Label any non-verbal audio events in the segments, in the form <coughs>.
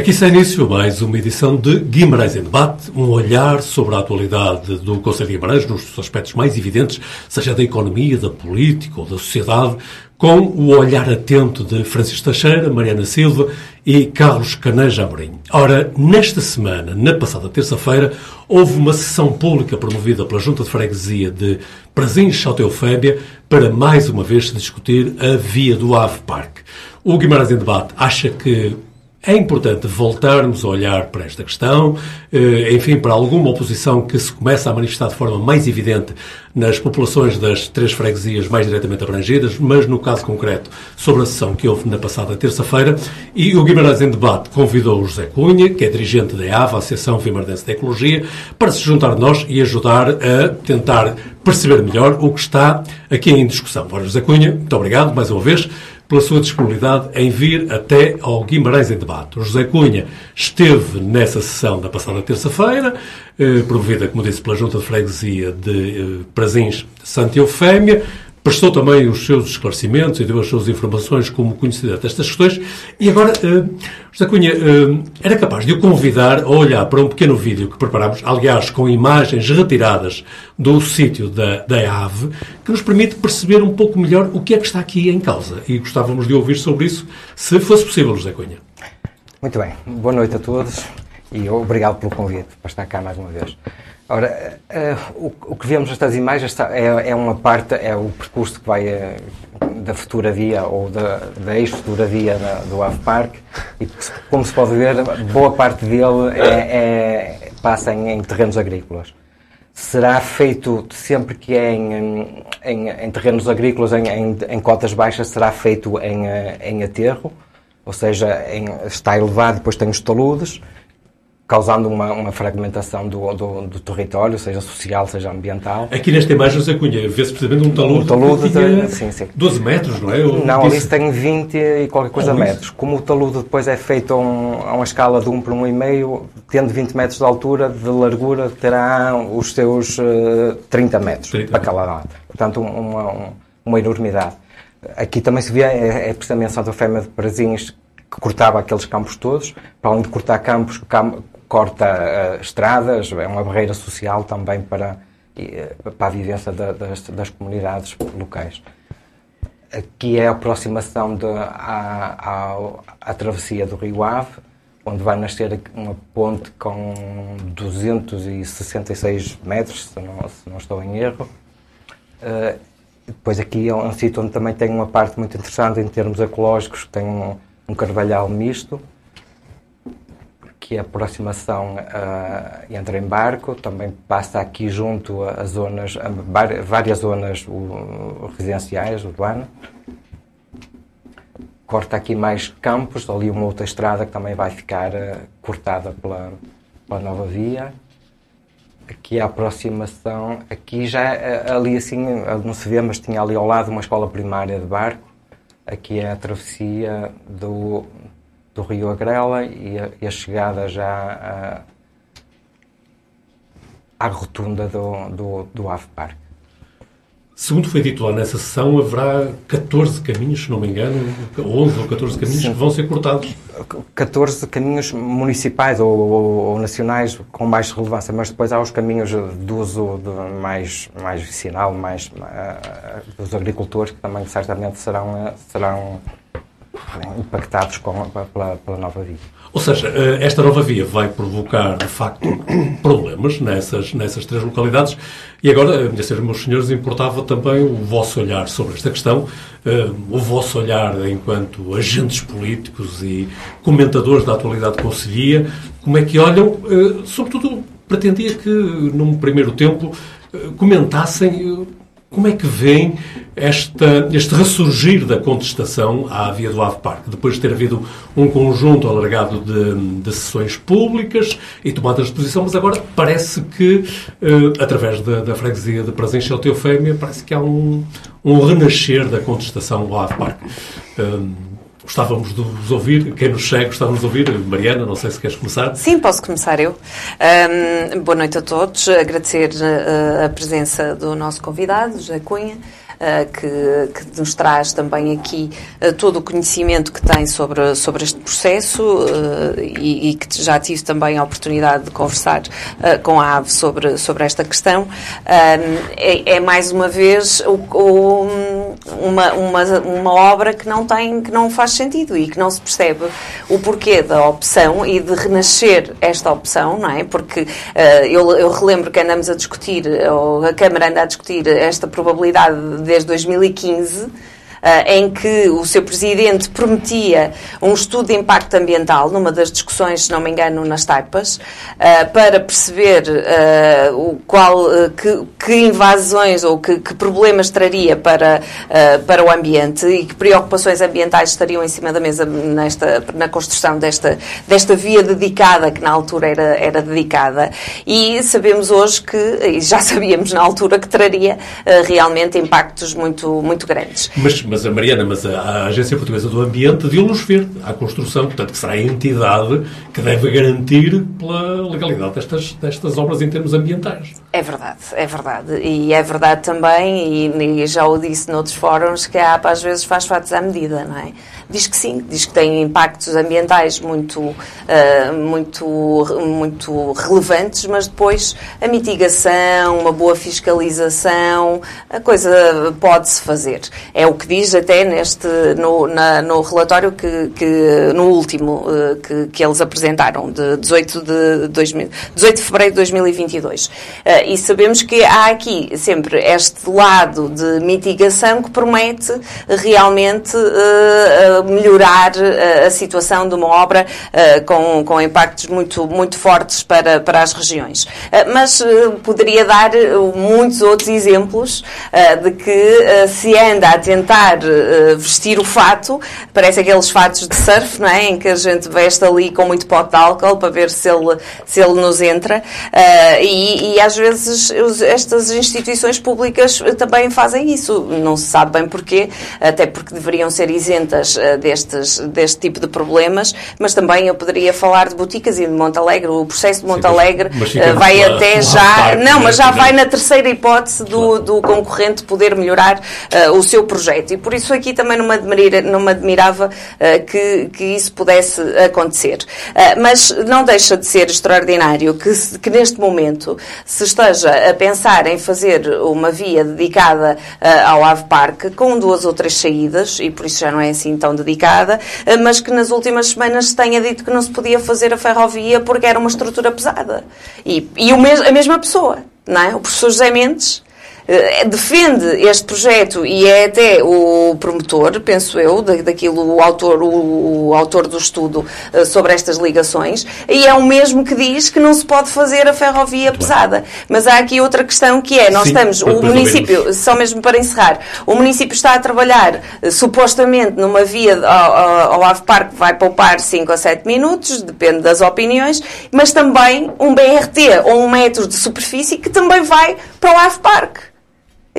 Aqui se início mais uma edição de Guimarães em Debate, um olhar sobre a atualidade do Conselho de Guimarães nos aspectos mais evidentes, seja da economia, da política ou da sociedade, com o olhar atento de Francisco Teixeira, Mariana Silva e Carlos Caneja Amorim. Ora, nesta semana, na passada terça-feira, houve uma sessão pública promovida pela Junta de Freguesia de Prazinhos Eufébia para mais uma vez discutir a via do Ave Parque. O Guimarães em Debate acha que é importante voltarmos a olhar para esta questão, eh, enfim, para alguma oposição que se começa a manifestar de forma mais evidente nas populações das três freguesias mais diretamente abrangidas, mas no caso concreto sobre a sessão que houve na passada terça-feira. E o Guimarães em Debate convidou o José Cunha, que é dirigente da EAVA, Associação Vimardense de Ecologia, para se juntar a nós e ajudar a tentar perceber melhor o que está aqui em discussão. Ora, José Cunha, muito obrigado mais uma vez pela sua disponibilidade em vir até ao Guimarães em Debate. O José Cunha esteve nessa sessão da passada terça-feira, eh, promovida, como disse, pela Junta de Freguesia de eh, Prazins Santa Eufémia, prestou também os seus esclarecimentos e deu as suas informações como conhecedor destas questões. E agora, uh, José Cunha, uh, era capaz de o convidar a olhar para um pequeno vídeo que preparámos, aliás, com imagens retiradas do sítio da, da AVE, que nos permite perceber um pouco melhor o que é que está aqui em causa. E gostávamos de ouvir sobre isso, se fosse possível, José Cunha. Muito bem. Boa noite a todos e obrigado pelo convite para estar cá mais uma vez. Ora, uh, o, o, que vemos nestas imagens é, é, uma parte, é o percurso que vai uh, da futura via ou da, da ex-futura via da, do Ave Park e, como se pode ver, boa parte dele é, é, passa em, em, terrenos agrícolas. Será feito sempre que é em, em, em terrenos agrícolas, em, cotas baixas, será feito em, eh, em aterro, ou seja, está elevado, depois tem os taludes, causando uma, uma fragmentação do, do, do, território, seja social, seja ambiental. Aqui nesta imagem, José Cunha, vê-se precisamente um talude, um talude de, sim, sim. 12 metros, não é? Eu não, disse... ali tem 20 e qualquer coisa oh, metros. Isso. Como o talude depois é feito a, um, a uma escala de 1 por 1,5, tendo 20 metros de altura, de largura, terá os seus uh, 30 metros 30 para cada lado. Portanto, uma, uma enormidade. Aqui também se vê, é, é precisamente Santa Fêmea de Prazinhos que cortava aqueles campos todos, para além de cortar campos, corta uh, estradas, é uma barreira social também para, uh, para a vivência da, das, das, comunidades locais. Aqui é a aproximação de, à, à, à, travessia do Rio Ave, onde vai nascer uma ponte com 266 metros, se não, se não estou em erro. Uh, depois aqui é um sítio onde também tem uma parte muito interessante em termos ecológicos, tem um, um carvalhal misto, que a aproximação uh, entra em barco, também passa aqui junto a, zonas, a várias zonas uh, residenciais, urbanas. Corta aqui mais campos, ali uma outra estrada que também vai ficar uh, cortada pela, pela nova via. Aqui a aproximação, aqui já ali assim, não se vê, mas tinha ali ao lado uma escola primária de barco. Aqui é a travessia do, do Rio Agrela e a, e a chegada já à rotunda do, do, do Ave Park. Segundo foi dito lá nessa sessão, haverá 14 caminhos, se não me engano, 11 ou 14 caminhos Sim. que vão ser cortados. 14 caminhos municipais ou, ou, ou, nacionais com mais relevância, mas depois há os caminhos de uso de mais, mais vicinal, mais uh, dos agricultores, que também certamente serão, serão impactados com, pela, pela nova via. Ou seja, eh, esta nova via vai provocar, de facto, problemas nessas, nessas três localidades. E agora, eh, minha senhora, meus senhores, importava também o vosso olhar sobre esta questão, eh, o vosso olhar enquanto agentes políticos e comentadores da atualidade conselhia, como é que olham, sobretudo, pretendia que, num primeiro tempo, comentassem como é que vem esta, este ressurgir da contestação à via do Ave Parque, depois de ter havido um conjunto alargado de, de sessões públicas e tomadas de posição, mas agora parece que, eh, através da, da freguesia de Prazencha e Teofémia, parece que há um, um renascer da contestação ao Ave Parque. Um, Gostávamos de vos ouvir. Quem nos segue gostávamos de ouvir. Mariana, não sei se queres começar. Sim, posso começar eu. Um, boa noite a todos. Agradecer uh, a presença do nosso convidado, José Cunha. Eh, que, que, nos traz também aqui uh, todo o conhecimento que tem sobre, sobre este processo uh, e, e, que já tive também a oportunidade de conversar com a AVE sobre, sobre esta questão. É, é, mais uma vez o, o, uma, uma, uma obra que não tem, que não faz sentido e que não se percebe o porquê da opção e de renascer esta opção, não é? Porque eu, eu relembro que andamos a discutir, ou a Câmara anda a discutir esta probabilidade de desde 2015 eh, em que o seu presidente prometia um estudo de impacto ambiental, numa das discussões, se não me engano, nas taipas, eh, para perceber eh, o qual, que, que invasões ou que, que, problemas traria para, para o ambiente e que preocupações ambientais estariam em cima da mesa nesta, na construção desta, desta via dedicada, que na altura era, era dedicada. E sabemos hoje que, e já sabíamos na altura, que traria realmente impactos muito, muito grandes. Mas, mas a Mariana, mas a, a Agência Portuguesa do Ambiente deu luz verde à construção, portanto, que será a entidade que deve garantir pela legalidade destas, destas obras em termos ambientais. É verdade, é verdade. E é verdade também, e, e já o disse noutros fóruns, que a APA às vezes faz fatos à medida, não é? Diz que sim, diz que tem impactos ambientais muito, uh, muito, muito relevantes, mas depois a mitigação, uma boa fiscalização, a coisa pode-se fazer. É o que diz até neste, no, na, no relatório que, que no último uh, que, que eles apresentaram, de 18 de, 2000, 18 de fevereiro de 2022. Uh, e sabemos que há aqui sempre este lado de mitigação que promete realmente uh, melhorar uh, a situação de uma obra com, com impactos muito, muito fortes para, para as regiões. Mas poderia dar muitos outros exemplos de que se anda a tentar vestir o fato, parece aqueles fatos de surf, não é? Em que a gente veste ali com muito pote de álcool para ver se ele, se ele nos entra. E, e às vezes estas instituições públicas também fazem isso. Não se sabe bem porquê, até porque deveriam ser isentas destes, deste tipo de problemas, mas também eu poderia falar de Boticas e de Montalegre. O processo de Montalegre uh, vai até já. Não, mas já vai na terceira hipótese do, do concorrente poder melhorar uh, o seu projeto. E por isso aqui também não me, admira, não me admirava uh, que, que isso pudesse acontecer. mas não deixa de ser extraordinário que, que neste momento se esteja a pensar em fazer uma via dedicada ao Ave Parque com duas ou três saídas, e por isso já não é assim tão complicada, eh, mas que nas últimas semanas se tenha dito que não se podia fazer a ferrovia porque era uma estrutura pesada. E, e a mesma pessoa, não é? O professor José Mendes defende este projeto e é até o promotor, penso eu, daquilo, o autor, o, autor do estudo uh, sobre estas ligações, e é o mesmo que diz que não se pode fazer a ferrovia Muito pesada. Bem. Mas há aqui outra questão que é, nós Sim, estamos, o município, só mesmo para encerrar, o município está a trabalhar uh, supostamente numa via ao, ao, ao Ave Parque vai poupar 5 a 7 minutos, depende das opiniões, mas também um BRT ou um metro de superfície que também vai para o Ave Parque.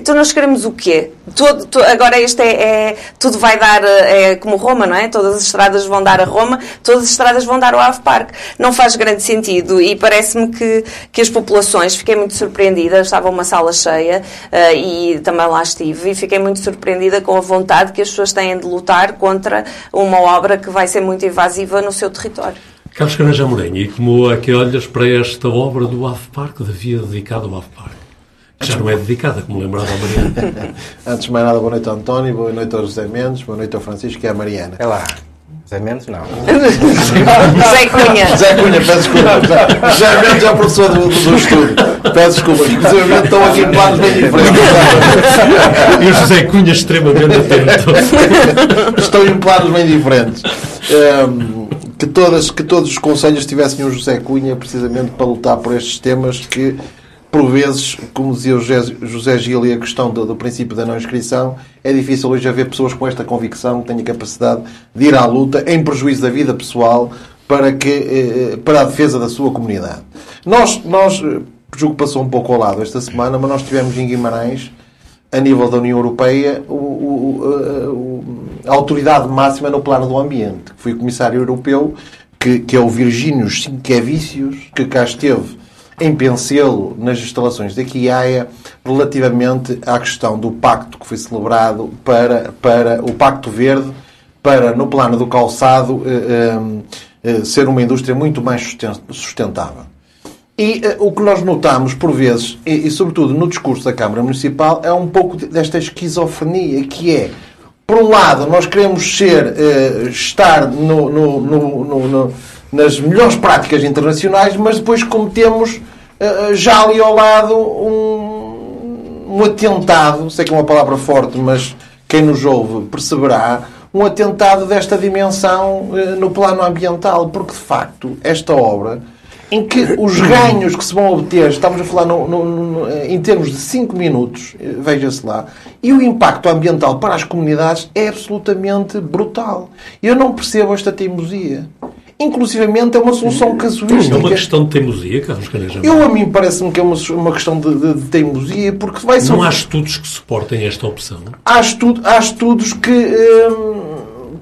Então nós queremos o quê? Todo, to, agora este é, é, Tudo vai dar. É como Roma, não é? Todas as estradas vão dar a Roma, todas as estradas vão dar ao Ave Parque. Não faz grande sentido e parece-me que, que as populações. Fiquei muito surpreendida, estava uma sala cheia uh, e também lá estive e fiquei muito surpreendida com a vontade que as pessoas têm de lutar contra uma obra que vai ser muito invasiva no seu território. Carlos Caranja Morenho, e como é que olhas para esta obra do Ave Parque, da via dedicada ao Ave Parque? Já não é dedicada, como lembrava a Mariana. <laughs> Antes de mais nada, boa noite ao António, boa noite ao José Mendes, boa noite ao Francisco e à Mariana. É lá. José Mendes, não. <laughs> José Cunha. José Cunha, peço desculpa. <laughs> José Mendes é o professor do, do estudo. Peço desculpa. Inclusive, estão aqui em planos bem diferentes. E o José Cunha extremamente atento. Estão em planos bem diferentes. Um, que, todas, que todos os conselhos tivessem um José Cunha precisamente para lutar por estes temas que por vezes, como dizia o José Gil e a questão do, do, princípio da não inscrição, é difícil hoje haver pessoas com esta convicção que tenham capacidade de ir à luta em prejuízo da vida pessoal para, que, eh, para a defesa da sua comunidade. Nós, nós, eh, julgo que passou um pouco ao lado esta semana, mas nós tivemos em Guimarães, a nível da União Europeia, o, o, o, autoridade máxima no plano do ambiente, que foi o Comissário Europeu, que, que é o Virgínios Sinquevicius, que cá esteve em Pencelo, nas instalações da Quiaia, relativamente à questão do pacto que foi celebrado para, para o Pacto Verde, para, no plano do calçado, eh, eh, eh ser uma indústria muito mais sustentável. E uh, o que nós notamos, por vezes, e, e, sobretudo no discurso da Câmara Municipal, é um pouco desta esquizofrenia, que é, por um lado, nós queremos ser, uh, estar no, no, no, nas melhores práticas internacionais, mas depois cometemos já ali ao lado um, um atentado, sei que é uma palavra forte, mas quem nos ouve perceberá, um atentado desta dimensão no plano ambiental, porque de facto esta obra em que os <coughs> ganhos que se vão obter, estamos a falar no, no, no, em termos de 5 minutos, eh, veja-se lá, e o impacto ambiental para as comunidades é absolutamente brutal. Eu não percebo esta teimosia. Inclusivamente é uma solução casuística. É uma questão de teimosia, Carlos Caneja? Eu, a mim, parece-me que é uma, uma questão de, de, de, teimosia, porque vai ser... Não há estudos que suportem esta opção? Há, estudo, há estudos que... Hum,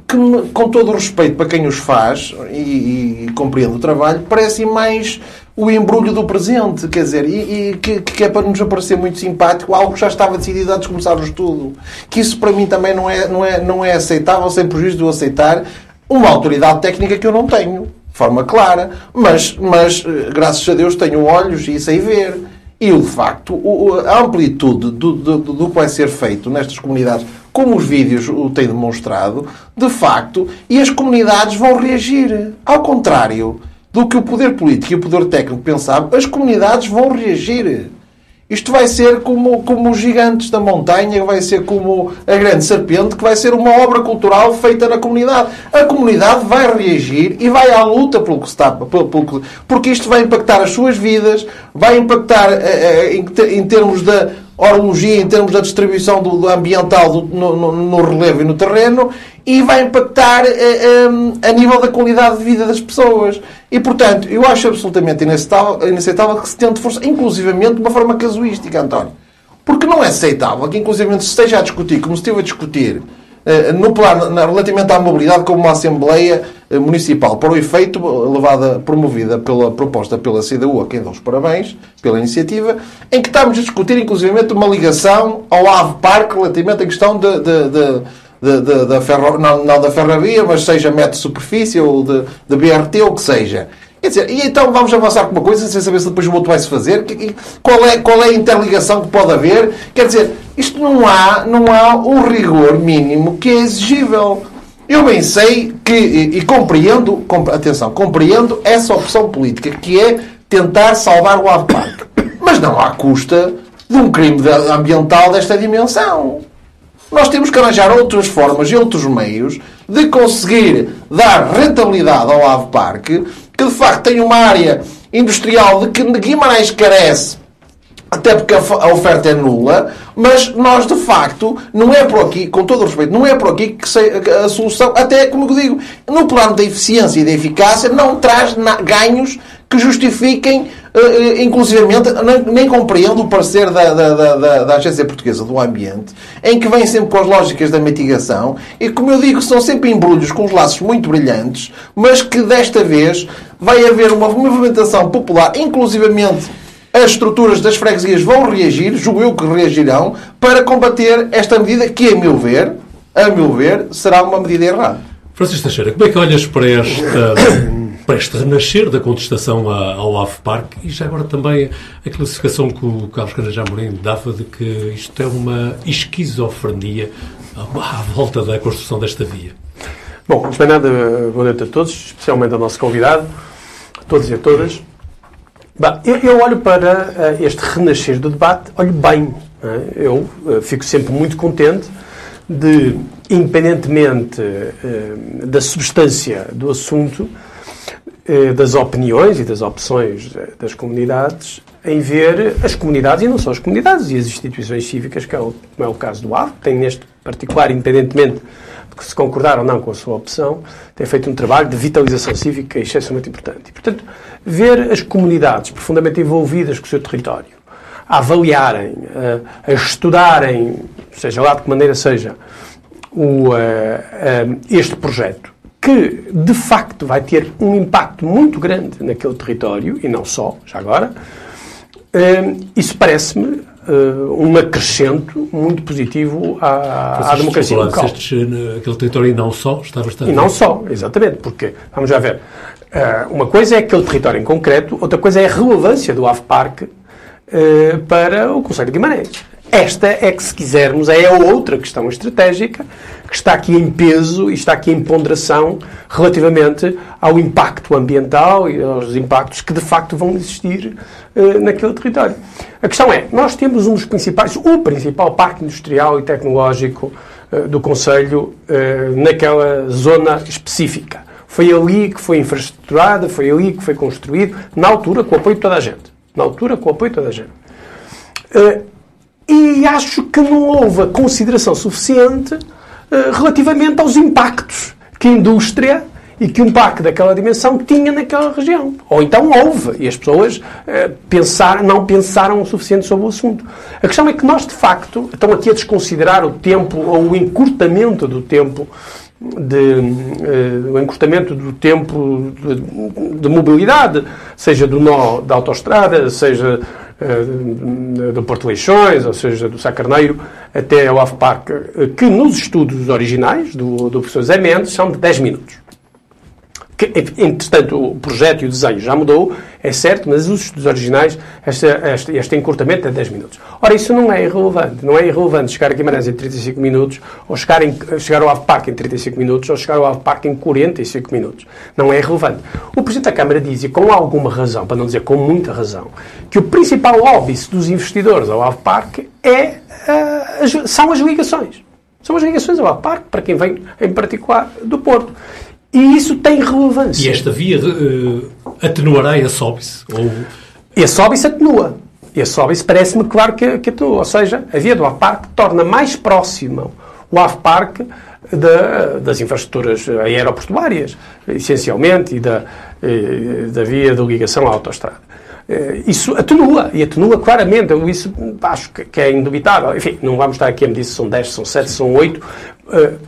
que, com todo o respeito para quem os faz e, e, e compreende o trabalho, parece mais o embrulho do presente, quer dizer, e, e que, que, é para nos aparecer muito simpático algo que já estava decidido antes de começar o estudo. Que isso para mim também não é, não é, não é aceitável, sem prejuízo de eu aceitar uma autoridade técnica que eu não tenho, de forma clara, mas, mas eh, graças a Deus tenho olhos e sei ver. E, de facto, a amplitude do, do, do que vai ser feito nestas comunidades como os vídeos o têm demonstrado, de facto, e as comunidades vão reagir. Ao contrário do que o poder político e o poder técnico pensavam, as comunidades vão reagir. Isto vai ser como, como os gigantes da montanha, vai ser como a grande serpente, que vai ser uma obra cultural feita na comunidade. A comunidade vai reagir e vai à luta pelo que está, pelo, pelo, porque isto vai impactar as suas vidas, vai impactar eh, eh, em, em termos da horologia em termos da distribuição do, do ambiental do, no, no, no, relevo e no terreno e vai impactar eh, eh, a nível da qualidade de vida das pessoas. E, portanto, eu acho absolutamente inaceitável, inaceitável que se tente forçar, inclusivamente de uma forma casuística, António. Porque não é aceitável que, inclusivamente, se esteja a discutir, como se esteve a discutir, no plano, relativamente à mobilidade, como uma Assembleia eh, Municipal, para o efeito, levada, promovida pela proposta pela CDU, a quem dou os parabéns pela iniciativa, em que estamos a discutir, inclusive, uma ligação ao AVE Parque relativamente à questão de de, de, da ferro, não, não, da ferrovia, mas seja metro de superfície ou de, de BRT ou o que seja. Quer dizer, e então vamos avançar com uma coisa sem saber se depois o outro vai se fazer? Qual é, qual é a interligação que pode haver? Quer dizer, isto não há, não há um rigor mínimo que é exigível. Eu bem sei que, e, e compreendo, atenção, compreendo essa opção política, que é tentar salvar o AVPAC. Mas não à custa de um crime ambiental desta dimensão. Nós temos que arranjar outras formas e outros meios de conseguir dar rentabilidade ao Ave Parque, que de facto tem uma área industrial de que Guimarães carece, até porque a oferta é nula, mas nós de facto, não é por aqui, com todo o respeito, não é por aqui que a solução, até como eu digo, no plano da eficiência e da eficácia, não traz ganhos que justifiquem, uh, inclusivamente, nem, nem, compreendo o parecer da, da, da, da, Agência Portuguesa do Ambiente, em que vem sempre com as lógicas da mitigação, e como eu digo, são sempre embrulhos com os laços muito brilhantes, mas que desta vez vai haver uma movimentação popular, inclusivamente as estruturas das freguesias vão reagir, julgo eu que reagirão, para combater esta medida que, a meu ver, a meu ver, será uma medida errada. Francisco Teixeira, como é que olhas para esta <coughs> para este renascer da contestação ao AVE Park e já agora também a classificação que o Carlos Canajá Mourinho dava de que isto é uma esquizofrenia à volta da construção desta via. Bom, antes de nada, boa noite a todos, especialmente ao nosso convidado, a todos e a todas. Eu, eu, olho para uh, este renascer do debate, olho bem. É? Eu uh, fico sempre muito contente de, independentemente uh, da substância do assunto, das opiniões e das opções das comunidades em ver as comunidades, e não só as comunidades, e as instituições cívicas, que é o, como é o caso do AVE, tem neste particular, independentemente de se concordar ou não com a sua opção, tem feito um trabalho de vitalização cívica excepcionalmente importante. E, portanto, ver as comunidades profundamente envolvidas com o seu território, a avaliarem, a, a estudarem, seja lá de que maneira seja, o, uh, uh, este projeto, que de facto vai ter um impacto muito grande naquele território, e não só, já agora, isso parece-me um acrescento muito positivo à, à democracia local. Estes, aquele território e não só está bastante... E não só, exatamente, porque, vamos já ver, uma coisa é aquele território em concreto, outra coisa é a relevância do AVPark para o Conselho de Guimarães. Esta é que, se quisermos, é a outra questão estratégica que está aqui em peso e está aqui em ponderação relativamente ao impacto ambiental e aos impactos que de facto vão existir uh, naquele território. A questão é, nós temos um dos principais, o principal parque industrial e tecnológico uh, do Conselho uh, naquela zona específica. Foi ali que foi infraestruturada, foi ali que foi construído, na altura com o apoio de toda a gente. Na altura com o apoio de toda a gente. E acho que não houve a consideração suficiente uh, relativamente aos impactos que a indústria e que um parque daquela dimensão tinha naquela região. Ou então houve, e as pessoas uh, pensar, não pensaram o suficiente sobre o assunto. A questão é que nós, de facto, estamos aqui a desconsiderar o tempo ou o encurtamento do tempo de, uh, o encurtamento do tempo de, de, mobilidade, seja do nó da autoestrada, seja do Porto Leixões, ou seja, do Sá Carneiro, até ao AFPAC, que nos estudos originais do, do professor Zé Mendes são de 10 minutos que, entretanto, o projeto e o desenho já mudou, é certo, mas os estudos originais, este, este, este encurtamento é 10 minutos. Ora, isso não é irrelevante. Não é irrelevante chegar a Guimarães em 35 minutos, ou chegar, em, chegar ao AVPAC em 35 minutos, ou chegar ao AVPAC em 45 minutos. Não é irrelevante. O Presidente da Câmara diz, e com alguma razão, para não dizer com muita razão, que o principal óbice dos investidores ao AVPAC é, uh, as, são as ligações. São as ligações ao AVPAC, para quem vem, em particular, do Porto. E isso tem relevância. E esta via uh, atenuará esse óbice? Ou... Esse óbice atenua. Esse óbice parece-me claro que, que atenua. Ou seja, a via do AVPark torna mais próximo o AVPark da, das infraestruturas aeroportuárias, essencialmente, e da, e, da via de ligação à autoestrada. Eh, isso atenua, e atenua claramente. Eu isso acho que é indubitável. Enfim, não vamos estar aqui a medir se são 10, se são 7, se são 8, eh,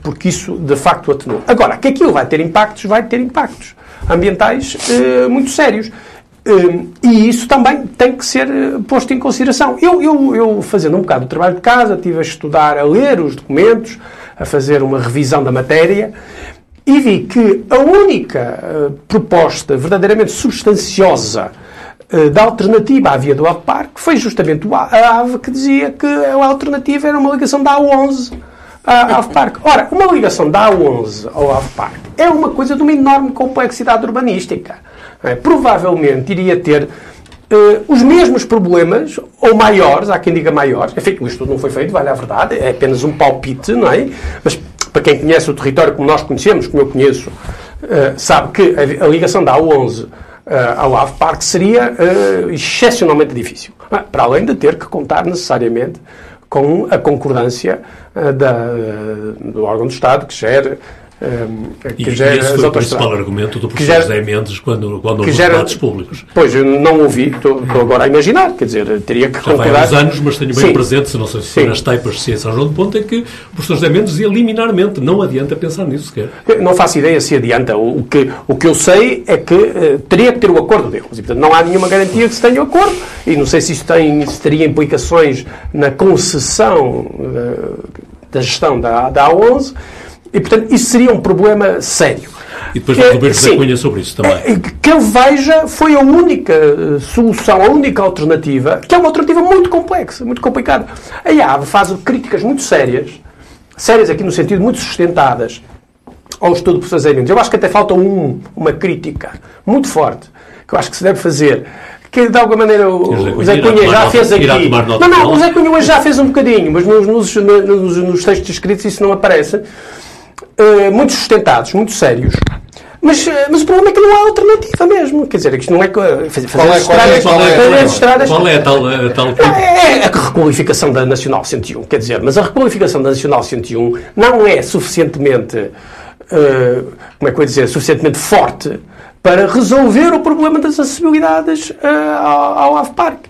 porque isso de facto atenua. Agora, que aquilo vai ter impactos, vai ter impactos ambientais eh, muito sérios. E isso também tem que ser posto em consideração. Eu, eu, eu, fazendo um bocado de trabalho de casa, estive a estudar, a ler os documentos, a fazer uma revisão da matéria, e vi que a única proposta verdadeiramente substanciosa eh, da alternativa à via do Ave Parque foi justamente a AVE que dizia que a alternativa era uma ligação da A11 à Ave Parque. Ora, uma ligação da A11 ao Ave Parque é uma coisa de uma enorme complexidade urbanística. É, provavelmente iria ter Uh, os mesmos problemas, ou maiores, há quem diga maiores, enfim, o estudo não foi feito, vale a verdade, é apenas um palpite, não é? Mas para quem conhece o território como nós conhecemos, como eu conheço, uh, sabe que a, a ligação da A11 uh, ao Ave Parque seria excepcionalmente difícil. Para além de ter que contar necessariamente com a concordância da, do órgão do Estado que gera que e gera esse foi o principal argumento do professor gera, José Mendes quando, quando houve gera, debates públicos. Pois, eu não ouvi, estou, estou, agora a imaginar, quer dizer, teria que Já concordar... há uns anos, mas tenho bem Sim. presente, se não sei se foi nas taipas de Ciência João de Ponta, é que o professor José Mendes dizia liminarmente, não adianta pensar nisso sequer. Não faço ideia se adianta. O que, o que eu sei é que uh, teria que ter o acordo deles. E, portanto, não há nenhuma garantia que se tenha o acordo, e não sei se isso tem, se teria implicações na concessão uh, da gestão da, da A11, e, portanto, isso seria um problema sério. E depois vai Roberto José Cunha sobre isso também. É, que eu veja foi a única eh, solução, a única alternativa, que é uma alternativa muito complexa, muito complicada. A IAV faz críticas muito sérias, sérias aqui no sentido muito sustentadas, ao estudo de processamento. Eu acho que até falta um, uma crítica muito forte, que eu acho que se deve fazer que de alguma maneira o, o Zé Cunha já fez aqui. Não, não, o Zé Cunha já fez um bocadinho, mas nos, nos, nos, nos textos escritos isso não aparece. Uh, muito sustentados, muito sérios. Mas, eh, mas o problema é que não há alternativa mesmo. Quer dizer, isto não é fazer, qual é, qual é, qual é, estradas. Qual é a tal. A tal... É, é a requalificação da Nacional 101. Quer dizer, mas a requalificação da Nacional 101 não é suficientemente. Uh, como é que eu ia dizer? Suficientemente forte para resolver o problema das acessibilidades uh, ao, ao AVPark.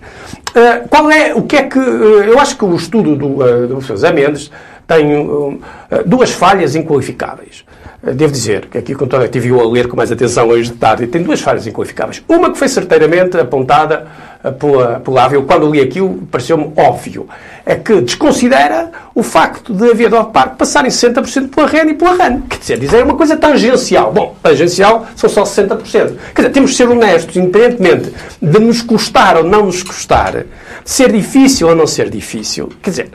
Uh, qual é, o que é que, uh, eu acho que o estudo do, uh, do professor Zé Mendes tem uh, duas falhas inqualificáveis. Uh, devo dizer que aqui, quando tive a ler com mais atenção hoje de tarde, tem duas falhas inqualificáveis. Uma que foi certeiramente apontada pela, pela Ávila, quando li aquilo, pareceu-me óbvio. É que desconsidera o facto de haver do Parque passarem 60% pela REN e pela RAN. Quer dizer, dizer é uma coisa tangencial. Bom, tangencial são só 60%. Quer dizer, temos de ser honestos, independentemente de nos custar ou não nos custar, ser difícil ou não ser difícil. Quer dizer,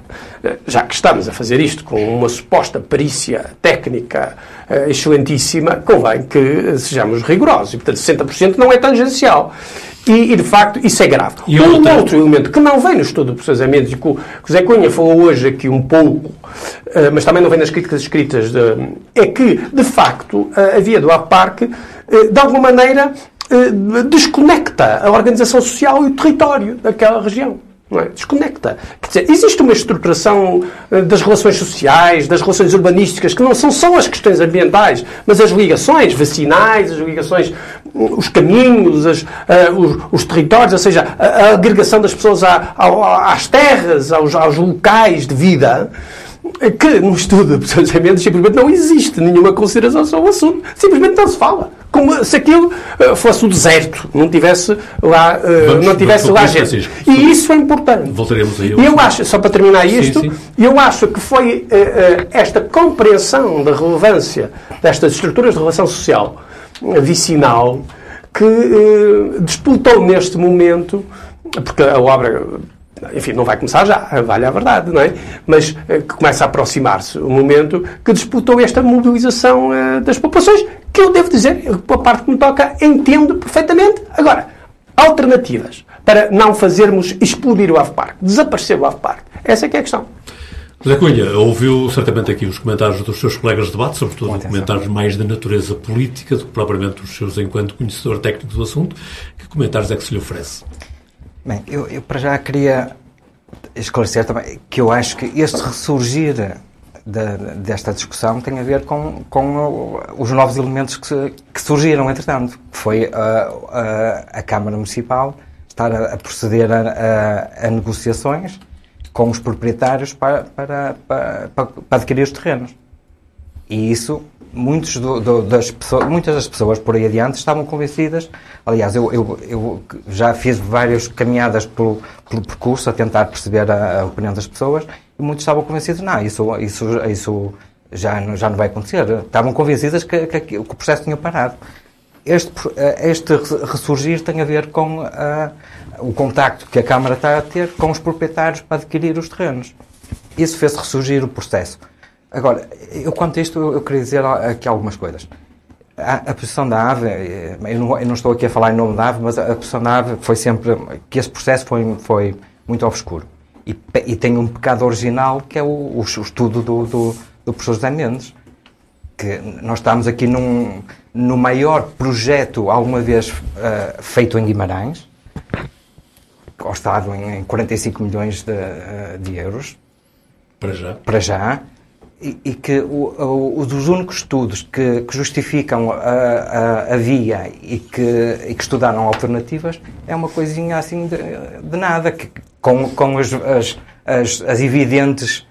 já que estamos a fazer isto com uma suposta perícia técnica uh, excelentíssima, convém que sejamos rigorosos. E, portanto, 60% não é tangencial. E, e, de facto, isso é grave. E um outra... outro elemento que não vem no estudo de processamento, e que o José Cunha falou hoje aqui um pouco, uh, mas também não vem nas críticas escritas, de, é que, de facto, a via do Parque, uh, de alguma maneira, desconecta a organização social e o território daquela região. É? Desconecta. Quer dizer, existe uma estruturação eh, das relações sociais, das relações urbanísticas, que não são só as questões ambientais, mas as ligações vacinais, as ligações, os caminhos, as, uh, os, os, territórios, ou seja, a, a agregação das pessoas às terras, aos, aos locais de vida que no estudo de processamento simplesmente não existe nenhuma consideração sobre o assunto. Simplesmente não se fala. Como se aquilo uh, fosse o deserto, não tivesse lá, uh, vamos, não tivesse lá gente. E isso é importante. Voltaremos aí. E eu acho, só para terminar isto, sim, sim. eu acho que foi uh, esta compreensão da relevância destas estruturas de relação social vicinal que disputou neste momento, porque a obra enfim, não vai começar já, vale a verdade, não é? Mas eh, que começa a aproximar-se o momento que disputou esta mobilização uh, das populações, que eu devo dizer, a parte que me toca, entendo perfeitamente. Agora, alternativas para não fazermos explodir o AVPARC, desaparecer o AVPARC. Essa é que é a questão. José Cunha, ouviu certamente aqui os comentários dos seus colegas de debate, sobretudo comentários mais de natureza política do que propriamente os seus enquanto conhecedor técnico do assunto. Que comentários é que se lhe oferece? Bem, eu, eu para já queria esclarecer também que eu acho que este ressurgir de, desta discussão tem a ver com, com os novos elementos que, que surgiram, entretanto, que foi a, a, a Câmara Municipal estar a, a proceder a, a, negociações com os proprietários para, para, para, para adquirir os terrenos. E isso muitos do, do, das pessoas, muitas das pessoas por aí adiante estavam convencidas. Aliás, eu, eu, eu já fiz várias caminhadas pelo, pelo, percurso a tentar perceber a, a, opinião das pessoas e muitos estavam convencidos, não, isso, isso, isso já, já não vai acontecer. Estavam convencidas que, que, que o processo tinha parado. Este, este ressurgir tem a ver com uh, o contacto que a Câmara está a ter com os proprietários para adquirir os terrenos. Isso fez ressurgir o processo. Agora, eu quanto a isto, eu, queria dizer aqui algumas coisas. A, a, posição da AVE, eh, eu não, eu não, estou aqui a falar em nome da AVE, mas a, a posição da AVE foi sempre que esse processo foi, foi muito obscuro. E, e tem um pecado original que é o, o, o estudo do, do, do professor José Mendes. Que nós estamos aqui num, no maior projeto alguma vez uh, feito em Guimarães, custado em, em 45 milhões de, uh, de euros. Para já. Para já e, que o, o, os únicos estudos que, que justificam a, a, a, via e que, e que estudaram alternativas é uma coisinha assim de, de nada, que, com, com as, as, as, as, evidentes,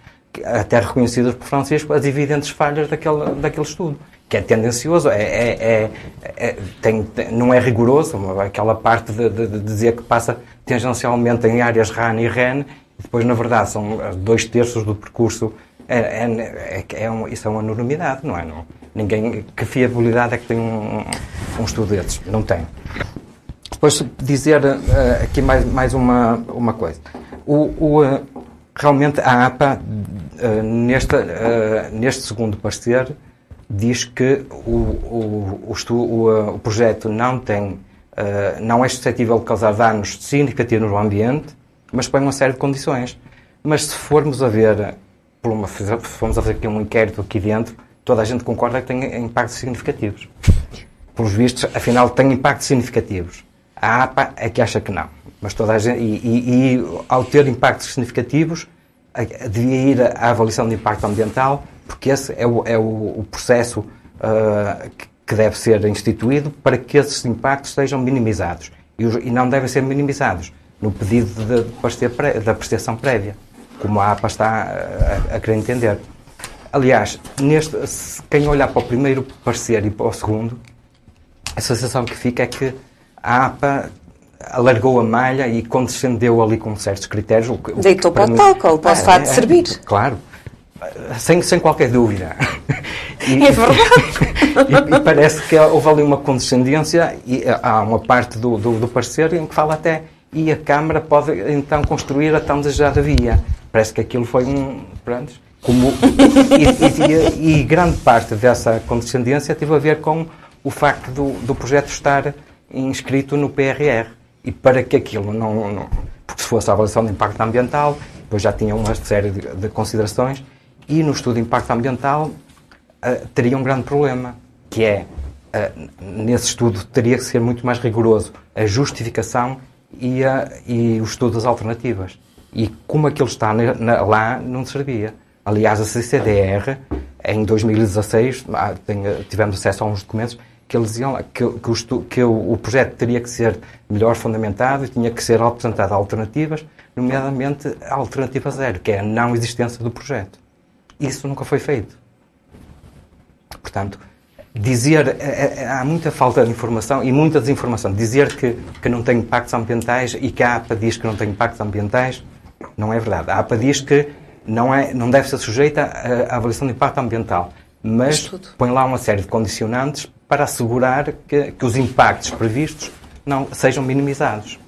até reconhecidas por Francisco, as evidentes falhas daquele, daquele estudo. Que é tendencioso, é, é, é, é tem, não é rigoroso, aquela parte de, de, de dizer que passa tangencialmente em áreas RAN e REN, e depois, na verdade, são dois terços do percurso é, é, é, é um, isso é uma enormidade, não é? Não, ninguém, que fiabilidade é que tem um, um estudo desses? Não tem. Depois, dizer uh, aqui mais, mais uma, uma coisa. O, o uh, realmente, a APA, uh, nesta, neste segundo parecer, diz que o, o, o, estu, o, o projeto não tem, não é suscetível de causar danos significativos no ambiente, mas põe uma série de condições. Mas se formos a ver uma, fomos a fazer aqui um inquérito aqui dentro, toda a gente concorda que tem impactos significativos. Pelos vistos, afinal, tem impactos significativos. A APA é que acha que não. Mas toda a gente, e, e, e ao ter impactos significativos, devia ir à avaliação de impacto ambiental, porque esse é o, é o, o processo uh, que deve ser instituído para que esses impactos sejam minimizados. E, e não devem ser minimizados no pedido de, de, de apreciação prévia como a APA está a, a querer entender. Aliás, neste, quem olhar para o primeiro parecer e para o segundo, a sensação que fica é que a APA alargou a malha e condescendeu ali com certos critérios. O, Deitou para o toque, para o fato de servir. Claro, sem, sem qualquer dúvida. E, <laughs> é verdade. E, e, parece que houve ali uma condescendência e há uma parte do, do, do parecer em que fala até e a Câmara pode então construir a tão desejada via. Parece que aquilo foi um. Pronto, como, e, e, e, grande parte dessa condescendência teve a ver com o facto do, do projeto estar inscrito no PRR. E para que aquilo não, não, Porque se fosse a avaliação de impacto ambiental, depois já tinha uma série de, de considerações, e no estudo de impacto ambiental uh, teria um grande problema, que é, uh, nesse estudo teria que ser muito mais rigoroso a justificação e, a, e o estudo das alternativas. E como aquilo está na, na, lá, não servia. Aliás, a CCDR, em 2016, ah, tivemos acesso a uns documentos que eles diziam que, que, o, que o, o, projeto teria que ser melhor fundamentado e tinha que ser apresentado alternativas, nomeadamente a alternativa zero, que é a não existência do projeto. Isso nunca foi feito. Portanto, dizer, é, é, há muita falta de informação e muita desinformação. Dizer que, que não tem impactos ambientais e que a APA diz que não tem impactos ambientais, não é verdade. A APA diz que não, é, não deve ser sujeita à avaliação de impacto ambiental, mas põe lá uma série de condicionantes para assegurar que, que os impactos previstos não sejam minimizados.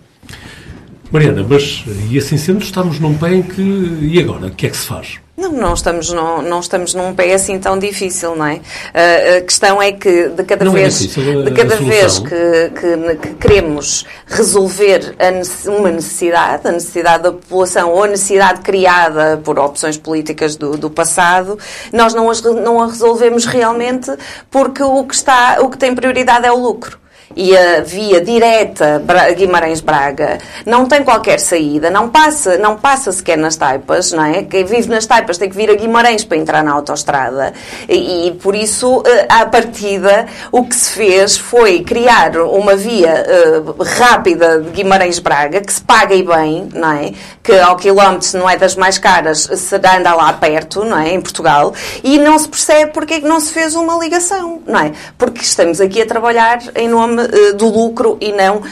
Mariana, mas e assim sendo, estamos num pé em que. E agora? O que é que se faz? Não, não estamos, não, não estamos num pé assim tão difícil, não é? Uh, a questão é que de cada não é vez, é difícil, de cada vez que, que, que, queremos resolver a, uma necessidade, a necessidade da população ou a necessidade criada por opções políticas do, do passado, nós não, as, não a resolvemos realmente porque o que, está, o que tem prioridade é o lucro e a via direta Guimarães-Braga não tem qualquer saída, não passa, não passa sequer nas taipas, não é? Quem vive nas taipas tem que vir a Guimarães para entrar na autoestrada e, e por isso, eh, à partida, o que se fez foi criar uma via uh, rápida de Guimarães-Braga que se paga e bem, não é? Que ao quilómetro, se não é das mais caras, se anda lá perto, não é? Em Portugal, e não se percebe porque é que não se fez uma ligação, não é? Porque estamos aqui a trabalhar em nome uh, do lucro e não, uh,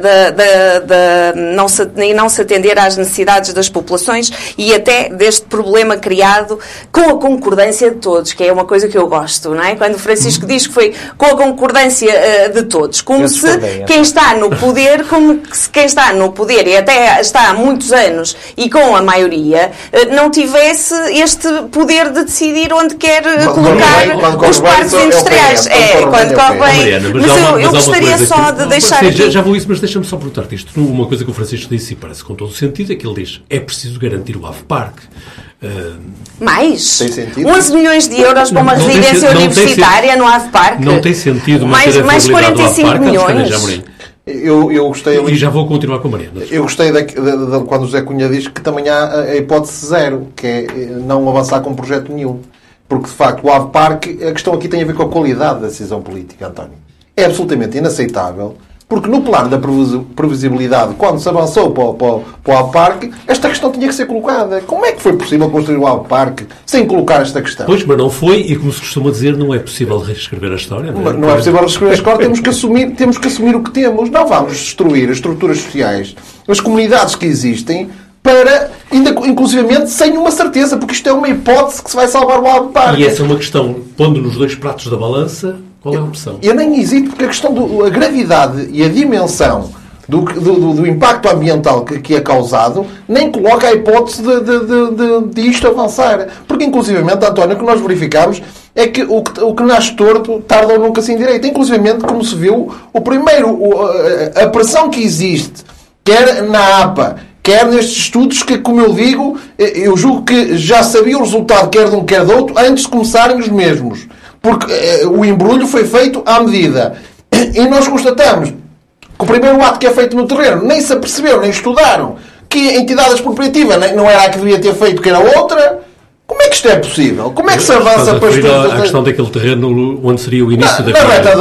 da, da, da, não, se, e não se atender às necessidades das populações e até deste problema criado com a concordância de todos, que é uma coisa que eu gosto, não é? Quando o Francisco diz que foi com a concordância uh, de todos, como eu se quem está no poder, como se quem está no poder e até está há muitos anos e com a maioria, não tivesse este poder de decidir onde quer colocar os parques industriais. É, quando corre bem. Mas eu, eu gostaria só de deixar. Aqui... Já, já vou isso, mas deixa-me só perguntar-te isto. Uma coisa que o Francisco disse, e parece com todo o sentido, é que ele diz: é preciso garantir o AVE Park. Uh... Mais? Tem sentido? 11 milhões de euros para uma não residência tem, universitária no AVE Park? Não tem sentido mais, mais 45 milhões. Eu, eu gostei ali, E já vou continuar com a Mariana. Eu gostei de, de, de, quando o José Cunha diz que também há a hipótese zero, que é não avançar com projeto nenhum. Porque, de facto, o AVE Park, a questão aqui tem a ver com a qualidade da decisão política, António é absolutamente inaceitável, porque no plano da previsibilidade, quando se avançou para o, para, para o Alparque, esta questão tinha que ser colocada. Como é que foi possível construir o Alparque sem colocar esta questão? Pois, mas não foi, e como se costuma dizer, não é possível reescrever a história. Não é, não é possível reescrever a história, temos que, assumir, temos que assumir o que temos. Não vamos destruir as estruturas sociais, as comunidades que existem, para, ainda, inclusivamente, sem uma certeza, porque isto é uma hipótese que se vai salvar o Alparque. E essa é uma questão, pondo nos dois pratos da balança, qual é a opção? Eu nem hesito, porque a questão da gravidade e a dimensão do, do, do, impacto ambiental que, que é causado, nem coloca a hipótese de, de, de, de, isto avançar. Porque, inclusivamente, António, o que nós verificamos é que o, o que nasce torto tarda ou nunca se endireita. Inclusivamente, como se viu, o primeiro, a pressão que existe, quer na APA, quer nestes estudos que, como eu digo, eu julgo que já sabia o resultado quer de um quer de outro antes de começarem os mesmos porque eh, o embrulho foi feito à medida. E nós constatamos que o primeiro ato que é feito no terreno nem se aperceberam, nem estudaram que a entidade expropriativa não era a que devia ter feito, que era outra. Como é que isto é possível? Como é que se avança para as A questão daquele terreno onde seria o início da Na reta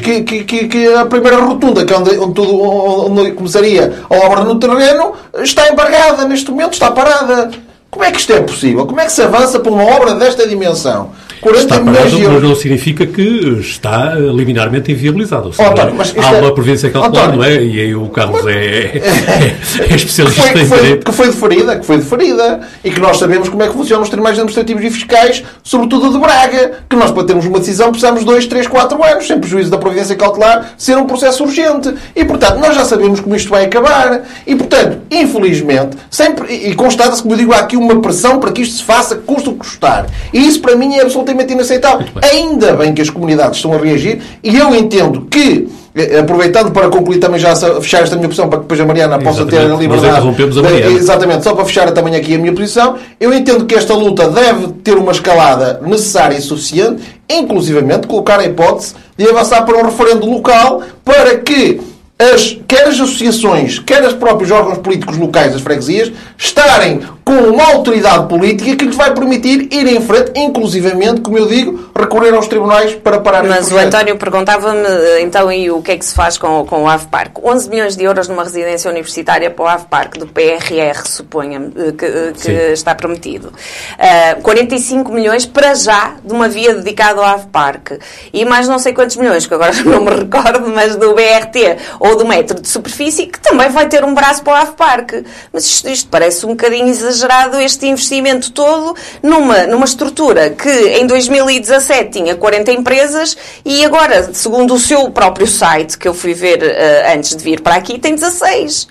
que, que, que, que a primeira rotunda, que é onde, onde, tudo, onde começaria a obra no terreno, está embargada neste momento, está parada. Como é que isto é possível? Como é que se avança para uma obra desta dimensão? 40 está parado, mas não significa que está liminarmente inviabilizado. Seja, oh, António, há é... uma previdência calcular, António, não é? E aí o Carlos é, é, <laughs> é especialista que foi, em foi, direito. Que foi deferida, que foi deferida. E que nós sabemos como é que funcionam os tribunais administrativos e fiscais, sobretudo de Braga, que nós para termos uma decisão precisamos de 2, 3, 4 anos, sem prejuízo da providência cautelar, ser um processo urgente. E, portanto, nós já sabemos como isto vai acabar. E, portanto, infelizmente, sempre, e constata-se, como eu digo, há aqui uma pressão para que isto se faça, custo o custar. E isso, para mim, é absolutamente inaceitável. Ainda bem que as comunidades estão a reagir e eu entendo que eh, aproveitando para concluir também já fechar esta minha posição para que depois a Mariana possa ter a liberdade. A Mariana. Exatamente, só para fechar também aqui a minha posição, eu entendo que esta luta deve ter uma escalada necessária e suficiente, inclusivamente colocar a hipótese de avançar para um referendo local para que as, quer as associações, quer os próprios órgãos políticos locais das freguesias, estarem com uma autoridade política que lhes vai permitir ir em frente, inclusivamente, como eu digo, recorrer aos tribunais para parar Mas o António perguntava-me, então, e o que é que se faz com, com o AVPark? 11 milhões de euros numa residência universitária para o AVPark, do PRR, suponha-me, eh, que, eh, que está prometido. Uh, eh, 45 milhões para já de uma via dedicada ao AVPark. E mais não sei quantos milhões, que agora <laughs> não me recordo, mas do BRT ou do metro de superfície, que também vai ter um braço para o AVPark. Mas isto, isto parece um bocadinho exagerado exagerado este investimento todo numa, numa estrutura que em 2017 tinha 40 empresas e agora, segundo o seu próprio site, que eu fui ver uh, antes de vir para aqui, tem 16.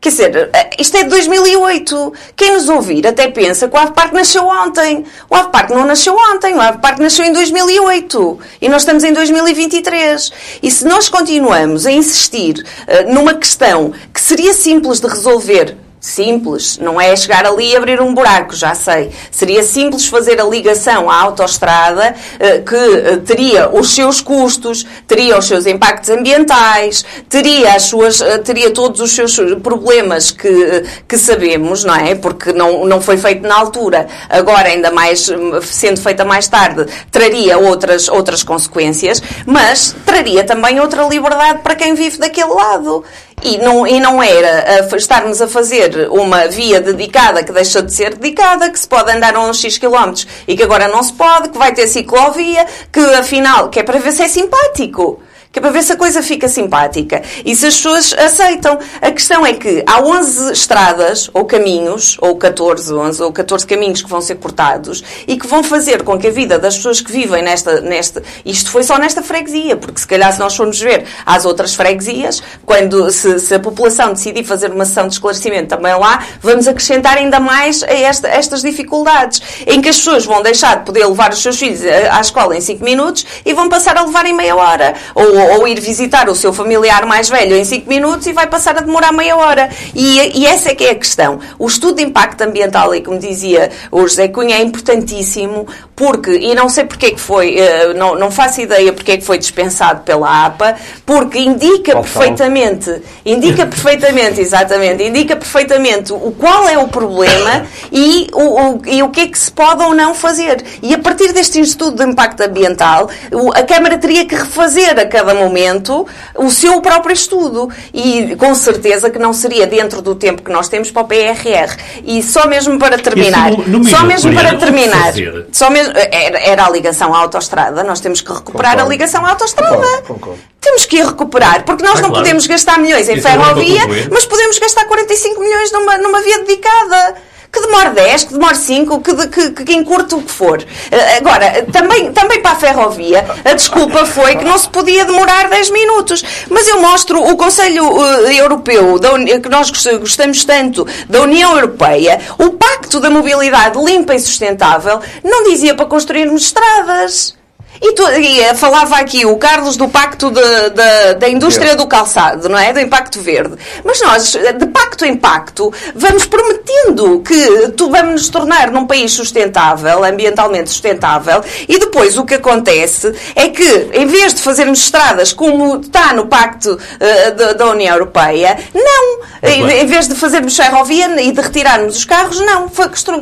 Quer dizer, eh, isto é de 2008. Quem nos ouvir até pensa que o AVPark nasceu ontem. O AVPark não nasceu ontem. O AVPark nasceu em 2008. E nós estamos em 2023. E se nós continuamos a insistir uh, numa questão que seria simples de resolver Simples, não é chegar ali e abrir um buraco, já sei. Seria simples fazer a ligação à autoestrada eh, que eh, teria os seus custos, teria os seus impactos ambientais, teria as suas, eh, teria todos os seus problemas que, que sabemos, não é? Porque não, não foi feito na altura. Agora, ainda mais hum, sendo feita mais tarde, traria outras, outras consequências, mas traria também outra liberdade para quem vive daquele lado. E não, e não era a, estarmos a fazer uma via dedicada que deixa de ser dedicada, que se pode andar uns X quilómetros e que agora não se pode, que vai ter ciclovia, que afinal, que é para ver se é simpático que é para ver se a coisa fica simpática e se as pessoas aceitam. A questão é que há 11 estradas ou caminhos, ou 14, 11 ou 14 caminhos que vão ser cortados e que vão fazer com que a vida das pessoas que vivem nesta, nesta isto foi só nesta freguesia, porque se calhar se nós formos ver às outras freguesias, quando se, se a população decidir fazer uma sessão de esclarecimento também lá, vamos acrescentar ainda mais a esta, estas dificuldades, em que as pessoas vão deixar de poder levar os seus filhos à escola em 5 minutos e vão passar a levar em meia hora. Ou ou, ir visitar o seu familiar mais velho em 5 minutos e vai passar a demorar meia hora. E, e, essa é que é a questão. O estudo de impacto ambiental, e como dizia o José Cunha, é importantíssimo porque, e não sei porque é que foi, eh, não, não faço ideia porque é que foi dispensado pela APA, porque indica Qual perfeitamente, indica perfeitamente, exatamente, indica perfeitamente o qual é o problema e o, o, e o que é que se pode ou não fazer. E a partir deste estudo de impacto ambiental, a Câmara teria que refazer a cada momento o seu próprio estudo. E com certeza que não seria dentro do tempo que nós temos para o PRR. E só mesmo para terminar, no, no só mesmo para terminar, só mesmo, era, a ligação à autoestrada, nós temos que recuperar concordo. a ligação à. Concordo, concordo. Temos que ir recuperar, porque nós ah, não claro. podemos gastar milhões em Isso é ferrovia, mas podemos gastar 45 milhões numa, numa via dedicada que demore 10, que demore 5, que, que, que, que encurte o que for. Eh, agora, também, também para a ferrovia, a desculpa foi que não se podia demorar 10 minutos. Mas eu mostro o Conselho uh, Europeu, que nós gostamos tanto, da União Europeia, o Pacto da Mobilidade Limpa e Sustentável, não dizia para construirmos estradas. E, tu, e eh, falava aqui o Carlos do Pacto de, de, da Indústria do Calçado, não é? Do Impacto Verde. Mas nós, de pacto em pacto, vamos prometendo que tu vamos nos tornar num país sustentável, ambientalmente sustentável, e depois o que acontece é que, em vez de fazermos estradas como está no Pacto uh, de, da União Europeia, não. Em, em, vez de fazermos ferrovia e de retirarmos os carros, não.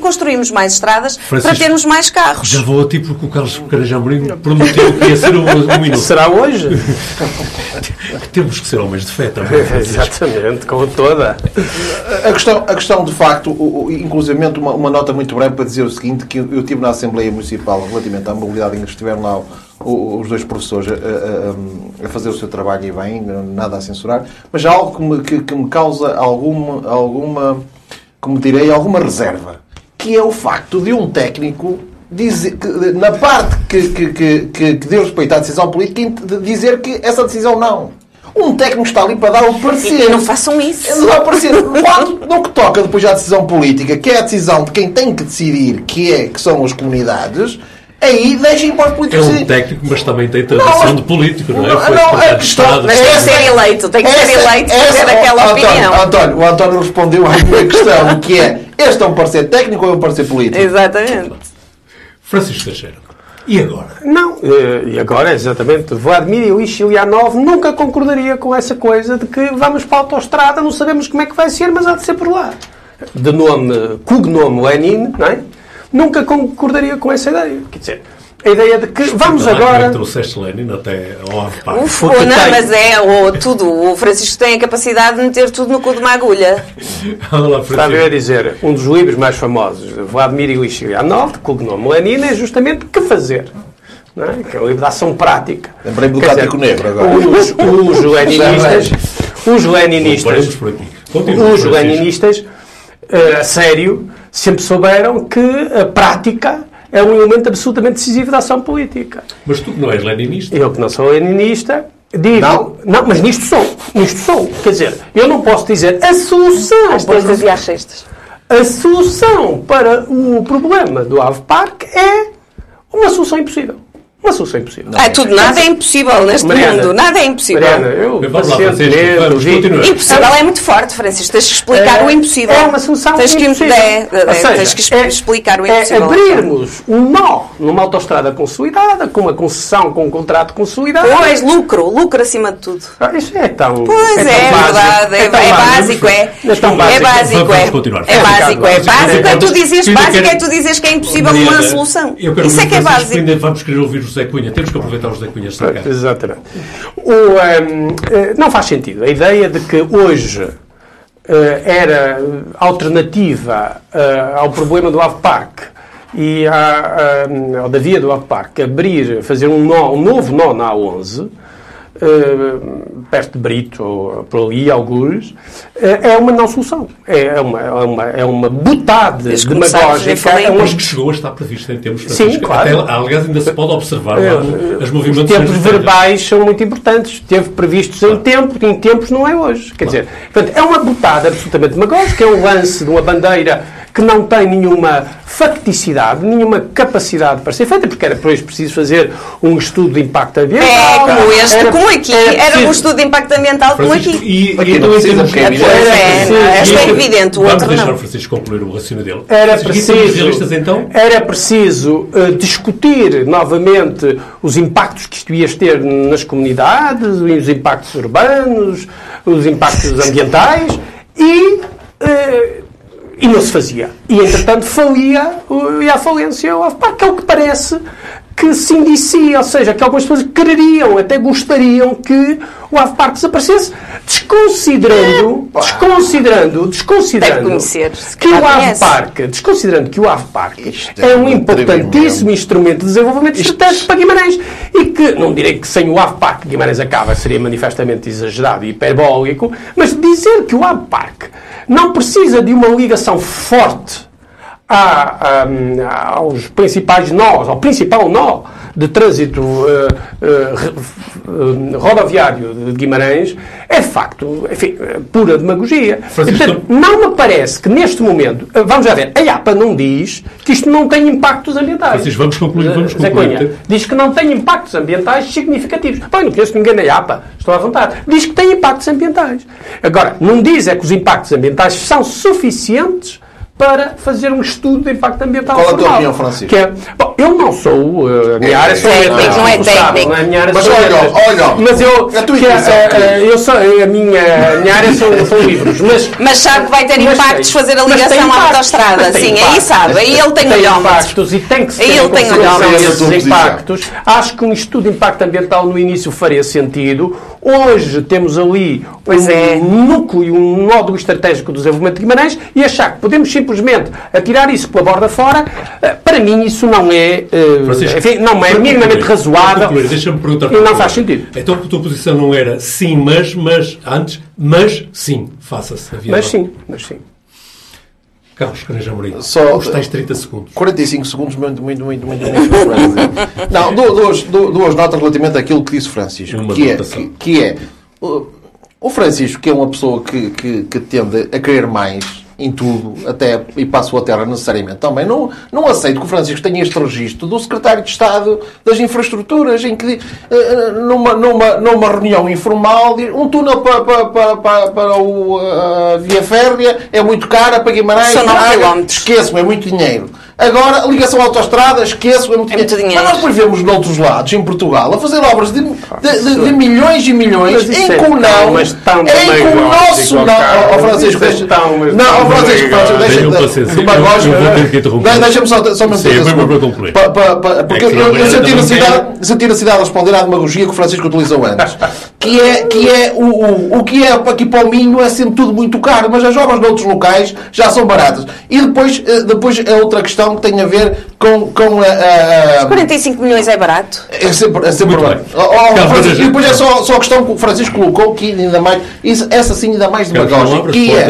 Construímos mais estradas Francisco, para termos mais carros. Já vou a ti porque o Carlos Carajá Mourinho prometeu que ia ser um, <laughs> um minuto. Será hoje? <laughs> Temos que ser homens de fé também. <laughs> Exatamente, com toda. A questão, a questão de facto, o, o, inclusivamente uma, uma nota muito breve para dizer o seguinte, que eu, eu tive na Assembleia Municipal relativamente à mobilidade em que estiveram lá os dois professores a, a- a- a fazer o seu trabalho e bem, nada a censurar, mas há algo que me, que, que me causa alguma, alguma, como direi, alguma reserva, que é o facto de um técnico dizer, que, na parte que, que, que, que, deu respeito à decisão política, de dizer que essa decisão não. Um técnico está ali para dar o parecer. E não façam isso. Não dá ser. Quando, no que toca depois à decisão política, que é a decisão de quem tem que decidir, que, é, que são as comunidades, aí deixem para os É políticos um decidir. técnico, mas também tem tradição Não, de político, não é? Foi não, a questão- mas Tem que Essa- ser eleito, tem que ser Essa- eleito para essa- ter aquela António, opinião. António, o António respondeu à minha questão, que é, este é um parecer técnico ou é um parecer político? Exatamente. Francisco Teixeira. E agora? Não, eh, e agora, exatamente, Vladimir Ilyich Ilyanov nunca concordaria com essa coisa de que vamos para a autostrada, não sabemos como é que vai ser, mas há de ser por lá. De nome, cognome Lenin, não é? Nunca concordaria com essa ideia. Quer dizer, a ideia de que vamos é agora... que trouxeste Lenin até ao Avpar? Uf, ou não, tem- mas é ou tudo. O Francisco tem a capacidade de meter tudo no cu de uma agulha. Olha lá, Estava eu a dizer, um dos livros mais famosos de Vladimir Ilyich Ilyanov, de cognome Lenin, é justamente Que Fazer. Não é? Que é o livro de ação prática. Lembrei-me do dizer, Negro agora. Os, os <laughs> leninistas, os leninistas, os leninistas, eh, a sério, sempre souberam que a prática é um elemento absolutamente decisivo da ação política. Mas tu que não és leninista, Eu que não sou leninista, digo. Não? Não, mas nisto sou. Nisto sou. Quer dizer, eu não posso dizer a solução. Às para terças e às sextas. a solução para o problema do Ave Parque é uma solução impossível. Uma solução impossível. Ah, tudo, nada é impossível neste Mariana, mundo. Nada é impossível. Mariana, eu Vamos lá, Francisco, vamos. Impossível é muito forte, Francisco. Tens que explicar o impossível. É uma solução tens que, impossível. é, é, seja, tens que é- explicar o É impossível. abrirmos um nó numa autostrada consolidada, com uma concessão, com um contrato consolidado. Pois, lucro, lucro acima de tudo. Ah, Isso é tão. Pois é, tão é básico. verdade, é, é básico, é. É tão É básico. Vamos é. continuar. É básico, é básico. É tu dizes básico, é tu dizes que é impossível uma solução. Isso é que é básico. Vamos querer ouvir José Cunha. Temos que aproveitar o José Cunha está cá. Exatamente. O, ehm, eh, não faz sentido. A ideia de que hoje eh, era alternativa eh, ao problema do Ave Parque e à, à- ao da via do Ave Parque abrir, fazer um, nó, um novo nó na A11, eh, perto de Brito, ou por ali, algures, eh, é uma não solução. É uma, é uma, é uma butada Desde que começámos, demagógica. É uma Mas que chegou a estar previsto em termos Sim, claro. Até, aliás, ainda se pode observar lá as Os movimentações. tempos do tempo. verbais são muito importantes. Teve previstos em tempo, em tempos não é hoje. Quer dizer, portanto, é uma botada absolutamente demagógica, é um lance de uma bandeira que não tem nenhuma facticidade, nenhuma capacidade para ser feita, porque era depois preciso fazer um estudo de impacto ambiental. É como este, era- como aqui. era Era um preciso- estudo de impacto ambiental como aqui. e, Aqui e não então, precisa, porque é é, e em é evidente, o Vamos outro deixar não. o Francisco concluir o raciocínio dele. Era preciso, então? era preciso eh, discutir novamente os impactos que isto ia ter nas comunidades, os impactos urbanos, os impactos ambientais e, eh, e não se fazia. E, entretanto, falia, ia à falência AFPAC, que é o que parece que se indicia, ou seja, que algumas pessoas quereriam, até gostariam que o AFPAC desaparecesse, desconsiderando, desconsiderando, desconsiderando conhecer, que o AVE. Parque, desconsiderando que o AVE Parque é é um um importantíssimo instrumento de desenvolvimento estratégico para Guimarães e que, não direi que sem o AVE Parque Guimarães acaba, seria manifestamente exagerado e hiperbólico, mas dizer que o AVE Parque não precisa de uma ligação forte à- à- aos principais nós, ao principal nó de trânsito re- eh, rodoviário de Guimarães, é de facto, enfim, pura demagogia. Francisco, portanto, não me parece que neste momento, vamos já ver, a IAPA não diz que isto não tem impactos ambientais. Francisco, vamos concluir, vamos concluir. Cunha, Diz que não tem impactos ambientais significativos. Bem, não conheço ninguém na IAPA, estou à vontade. Diz que tem impactos ambientais. Agora, não diz é que os impactos ambientais são suficientes para fazer um estudo de impacto ambiental Qual a tua opinião, Francisco? Que é, bom, eu não sou, uh, a minha área são Técnico, letras, não é sabem, técnico. não é área Mas olha, olha, mas eu, a tua que é, intenção, uh, querido. eu sou, a minha, a minha área são, são livros, mas <laughs> Mas sabe que vai ter impactos tem. fazer a ligação à autostrada. Sim, aí sabe. Aí ele tem tem olhómetros. e tem que se Aí ele em tem olhómetros. é impactos. Acho que um estudo de impacto ambiental no início faria sentido. Hoje temos ali Pois um é. núcleo e um nódulo estratégico do desenvolvimento de Guimarães e achar que podemos simplesmente atirar isso pela borda fora, eh, para mim isso não é, eh, Francisco, enfim, não é minimamente concluir, razoável concluir, Deixa-me perguntar e não faz sentido. Então a tua posição não era sim, mas, mas, antes, mas sim, faça-se. Mas sim, mas sim. Carlos Caneja Amorim, Só- os tais 30 segundos. 45 segundos, muito, muito, muito, muito, muito. Não, du- duas, du- duas notas relativamente àquilo que disse Francisco. Uma que, é, que, é o, o Francisco, que é uma pessoa que, que, que tende a querer mais em tudo, até e passo a terra necessariamente também, não, não aceito que o Francisco tenha este registro do secretário de Estado das Infraestruturas, em que, eh, numa, numa, numa reunião informal, diz, um túnel para, para, para, para, para o, a Via Férrea é muito cara para Guimarães. São. Esqueçam, é muito dinheiro. Agora, ligação à autostrada, esqueço, é muito, É muito dinheiro. Mas nós depois vemos noutros lados, em Portugal, a fazer obras de, de- de- de milhões e milhões, isso em é que o não, em que o demagógico, nosso não... É tão, mas Não, tão ó, Francisco, Francisco, deixa... Tenham paciência, demagógico, eu vou ter né? que interromper. De- Deixa-me só, só me Sim, dizer Porque É que eu, senti não necessidade, senti necessidade de responder à demagogia que o Francisco utilizou antes. Que é, que é o, o, o que é aqui para o Minho é sempre tudo muito caro, mas as obras noutros locais já são baratas. E depois, eh, depois a outra questão que tem a ver com, com a- a- a 45 milhões é barato? é sempre, é sempre bem. Oh, oh, Francisco, e depois é só, só a questão que o Francisco colocou, que ainda mais, isso, essa sim ainda mais demagógica, que é,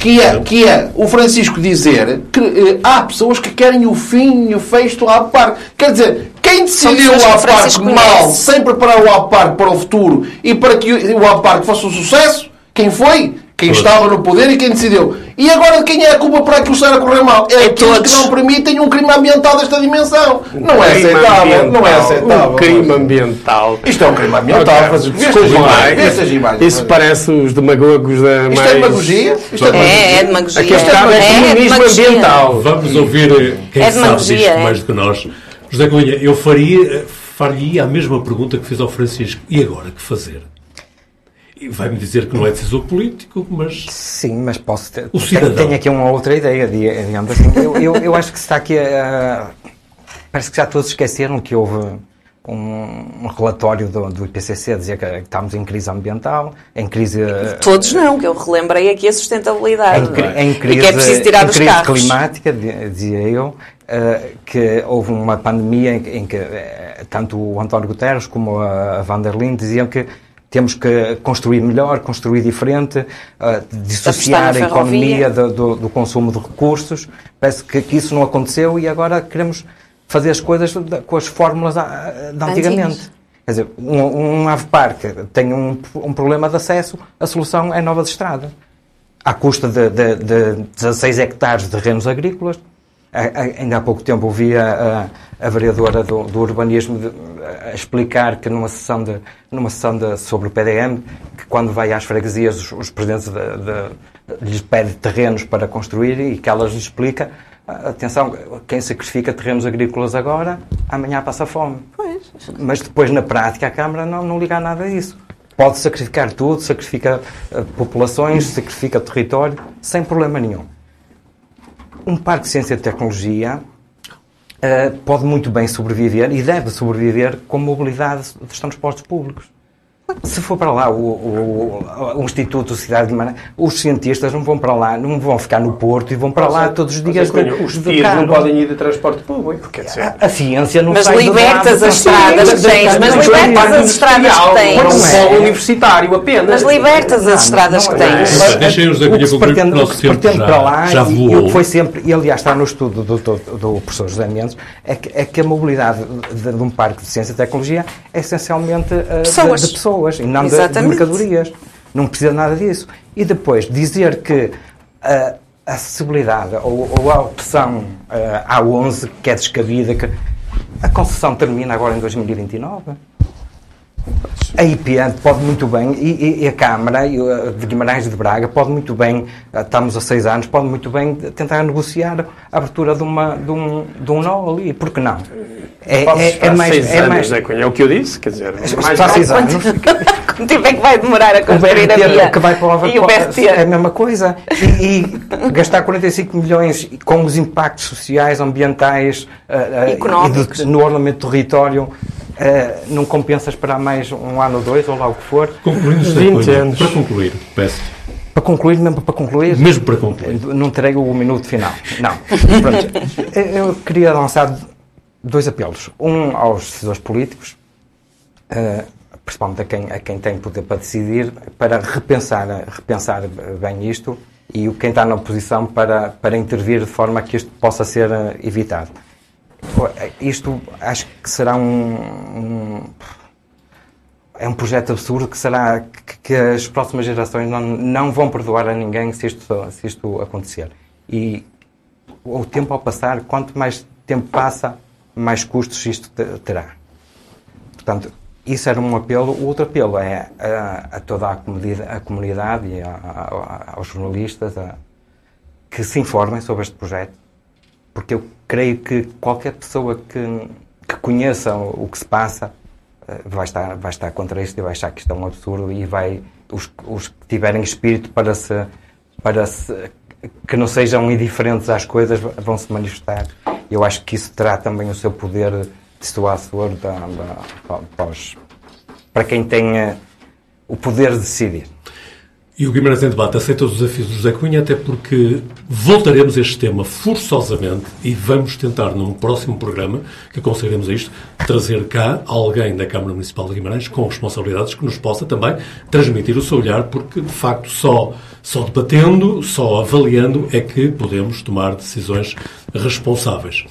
que, é, que é o Francisco dizer que eh, há pessoas que querem o fim e o fecho do APAR. Quer dizer, quem decidiu o que o APAR Francisco mal, sem preparar o APAR para o futuro e para que o o APAR fosse um sucesso, quem foi? Quem Todos. estava no poder e quem decidiu. E agora quem é a culpa para aquilo estar a correr mal? É, É aqueles todos. que não permitem um crime ambiental desta dimensão. Não é aceitável. Não é aceitável. Um crime ambiental. Isto é um crime ambiental. Ok. Francisco. Vê Desculpa estas imagens. Estas imagens. Isso parece os demagogos da Isto mais... é demagogia? Isto é É, é demagogia? Aqui está é É comunismo demagogia. ambiental. Vamos ouvir eh, quem É sabe disto é. mais do que nós. José Cunha, eu faria, eh, faria a mesma pergunta que fiz ao Francisco. E agora, que fazer? E vai-me dizer que não é decisor político, mas Sim, mas posso ter. O tenho- cidadão. Tenho aqui uma outra ideia, di- digamos assim. Eu, eu, eu acho que se está aqui a. Parece que já todos esqueceram que houve um, um relatório do, do IPCC a dizer que estamos em crise ambiental, em crise. Todos não, que eu relembrei aqui a sustentabilidade. em, em e crise, que é preciso tirar em os crise carros. climática, di- dizia eu, eh, que houve uma pandemia em, que- em que eh, tanto o António Guterres como a, a Van der Leyen diziam que temos que construir melhor, construir diferente, eh, dissociar a economia do, do- do consumo de recursos. Parece que, que isso não aconteceu e agora queremos fazer as coisas com as fórmulas ah, de antigamente. Quer dizer, um, um ave parque tem um, um problema de acesso, a solução é novas estradas à custa de, de, de 16 hectares de terrenos agrícolas. A- a- Ainda há pouco tempo ouvi a, a, a vereadora do, do urbanismo de- a explicar que numa sessão, de, numa sessão de, sobre o PDM, que quando vai às freguesias os, os presidentes de, lhes pede terrenos para construir e que elas lhes explica "Ah, atenção, quem sacrifica terrenos agrícolas agora, amanhã passa fome. Mas depois, na prática, a Câmara não, não liga a nada disso. Pode sacrificar tudo, sacrifica eh, populações, sacrifica território, sem problema nenhum. Um parque de ciência e tecnologia eh, pode muito bem sobreviver e deve sobreviver com mobilidade dos transportes públicos. Se for para lá o, o- o Instituto de Cidade de Guimarães, os cientistas não vão para lá, não vão ficar no Porto e vão para lá todos os dias de, Os de tiros não podem ir de transporte público, quer dizer... A, a ciência não Mas sai do libertas lado- as estradas que tens, mas libertas as estradas que tens. Para um Não é. polo universitário apenas. Mas libertas as estradas que é. tens. Mas deixem os da se concluir, que se pretende para lá, já e, e o que foi sempre, e aliás está no estudo do, do, do professor José Mendes, é que, é que a mobilidade de, de um parque de ciência e tecnologia é essencialmente uh, Pessoas. Pessoas e não de, de mercadorias. Não precisa nada disso. E depois, dizer que a acessibilidade ou, ou a opção uh, A11, que é descabida, que a concessão termina agora em 2029. A IPN pode muito bem, e, e a Câmara de Guimarães de Braga pode muito bem, estamos a seis anos, pode muito bem tentar negociar a abertura de, uma, de, um, de um nó ali, por que não? É, é, é, mais, seis é anos, mais... é o que eu disse, quer dizer, mais para seis anos. Quanto <laughs> tempo é que vai demorar a construir a via? Que vai para o e o BRT? É a mesma coisa. E, e, gastar 45 milhões com os impactos sociais, ambientais, Económicos. Uh, uh, no ordenamento do território, Uh, não compensa esperar mais um ano ou dois, ou lá o que for. Concluindo 20 anos. Para concluir, peço. Para concluir, mesmo para concluir? Mesmo para concluir. Não terei o minuto final. Não. Pronto. <laughs> Eu queria lançar dois apelos. Um aos decisores políticos, uh, principalmente a quem, a quem tem poder para decidir, para repensar, repensar bem isto e quem está na oposição para, para intervir de forma que isto possa ser eh, evitado. Isto acho que será um, um é um projeto absurdo que será que, que, as próximas gerações não, não vão perdoar a ninguém se isto, se isto acontecer. E o tempo ao passar, quanto mais tempo passa, mais custos isto terá. Portanto, isso era um apelo. O outro apelo é a, a toda a comunidade, a comunidade e a, aos jornalistas que se informem sobre este projeto, porque eu creio que qualquer pessoa que, que conheça o, que se passa eh, vai estar, vai estar contra isto e vai achar que isto é um absurdo e vai, os, os que tiverem espírito para se, para se, que não sejam indiferentes às coisas vão se manifestar. Eu acho que isso terá também o seu poder dissuasor da, da, para, para quem tenha o poder de decidir. E o Guimarães em Debate aceita os desafios do José Cunha, até porque voltaremos a este tema forçosamente e vamos tentar, num próximo programa, que aconselharemos a isto, trazer cá alguém da Câmara Municipal de Guimarães com responsabilidades que nos possa também transmitir o seu olhar, porque, de facto, só, só debatendo, só avaliando é que podemos tomar decisões responsáveis.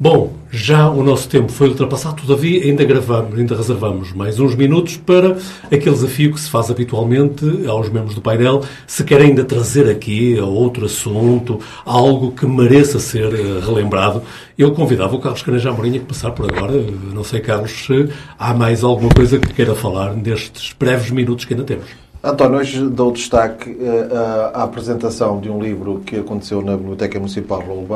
Bom, já o nosso tempo foi ultrapassado, todavia ainda gravamos, ainda reservamos mais uns minutos para aquele desafio que se faz habitualmente aos membros do painel, se quer ainda trazer aqui outro assunto, algo que mereça ser eh, relembrado. Eu convidava o Carlos Caneja Amorim a passar por agora. Não sei, Carlos, se há mais alguma coisa que queira falar nestes breves minutos que ainda temos. António, hoje dou destaque uh, à apresentação de um livro que aconteceu na Biblioteca Municipal Rolo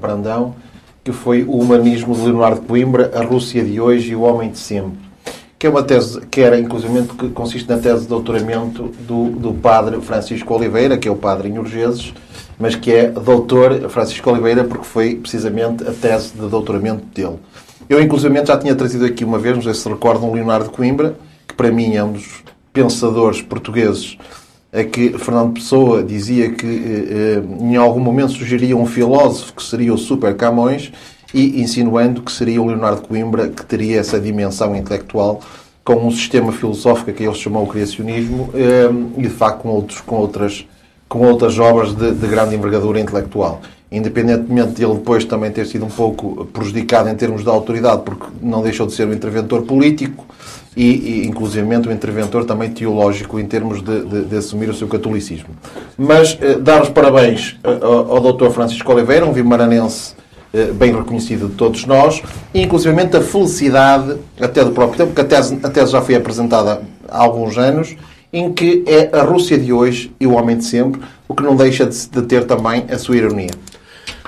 Brandão, que foi o Humanismo de Leonardo Coimbra, a Rússia de hoje e o Homem de sempre. Que é uma tese que era, inclusive, que consiste na tese de doutoramento do, do padre Francisco Oliveira, que é o padre em Urgeses, mas que é doutor Francisco Oliveira porque foi precisamente a tese de doutoramento dele. Eu, inclusive, já tinha trazido aqui uma vez, não sei se recordam, Leonardo Coimbra, que para mim é um dos pensadores portugueses a que Fernando Pessoa dizia que eh, eh, em algum momento sugeria um filósofo que seria o Super Camões e insinuando que seria o Leonardo Coimbra que teria essa dimensão intelectual com um sistema filosófico que ele chamou o criacionismo eh, e de facto com, outros, com, outras, com outras obras de, de grande envergadura intelectual. Independentemente de ele depois também ter sido um pouco prejudicado em termos de autoridade, porque não deixou de ser um interventor político, e, e inclusivamente o interventor também teológico em termos de, de, de assumir o seu catolicismo. Mas eh, dar os parabéns eh, ao, ao Dr. Francisco Oliveira, um vimaranense eh, bem reconhecido de todos nós, e inclusivamente a felicidade, até do próprio tempo, que a tese, a tese já foi apresentada há alguns anos, em que é a Rússia de hoje e o homem de sempre, o que não deixa de, de ter também a sua ironia.